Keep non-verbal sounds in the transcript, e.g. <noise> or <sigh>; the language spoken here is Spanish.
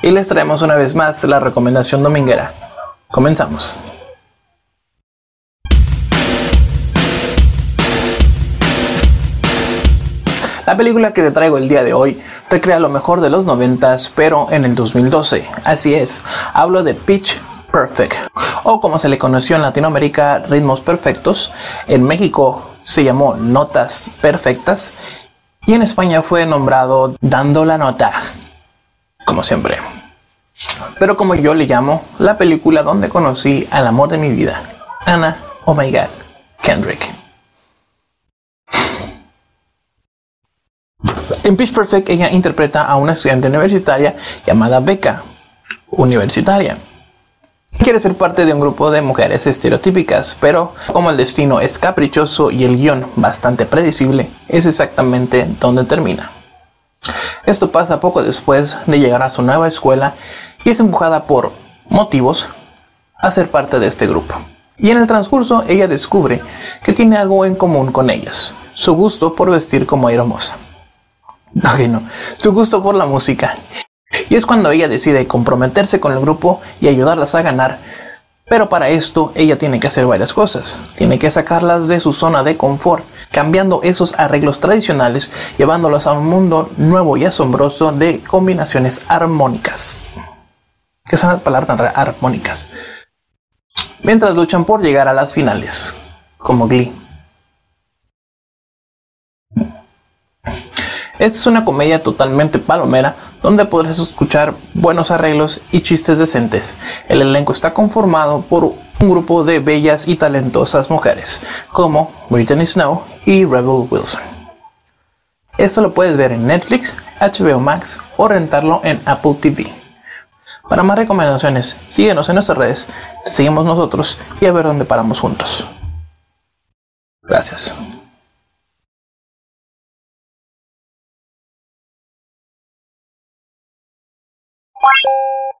y les traemos una vez más la recomendación dominguera. Comenzamos. La película que te traigo el día de hoy recrea lo mejor de los 90 pero en el 2012. Así es, hablo de Pitch Perfect, o como se le conoció en Latinoamérica, Ritmos Perfectos. En México se llamó Notas Perfectas y en España fue nombrado Dando la Nota, como siempre. Pero como yo le llamo, la película donde conocí al amor de mi vida, Anna, oh my god, Kendrick. En Pitch Perfect ella interpreta a una estudiante universitaria llamada Becca, universitaria. Quiere ser parte de un grupo de mujeres estereotípicas, pero como el destino es caprichoso y el guion bastante predecible, es exactamente donde termina. Esto pasa poco después de llegar a su nueva escuela y es empujada por motivos a ser parte de este grupo. Y en el transcurso ella descubre que tiene algo en común con ellas, su gusto por vestir como hermosa. <laughs> Ok, no, su gusto por la música. Y es cuando ella decide comprometerse con el grupo y ayudarlas a ganar. Pero para esto ella tiene que hacer varias cosas. Tiene que sacarlas de su zona de confort, cambiando esos arreglos tradicionales, llevándolas a un mundo nuevo y asombroso de combinaciones armónicas. ¿Qué es la palabra tan Armónicas. Mientras luchan por llegar a las finales, como Glee. Esta es una comedia totalmente palomera donde podrás escuchar buenos arreglos y chistes decentes. El elenco está conformado por un grupo de bellas y talentosas mujeres, como Brittany Snow y Rebel Wilson. Esto lo puedes ver en Netflix, HBO Max o rentarlo en Apple TV. Para más recomendaciones, síguenos en nuestras redes, seguimos nosotros y a ver dónde paramos juntos. Gracias. Bye.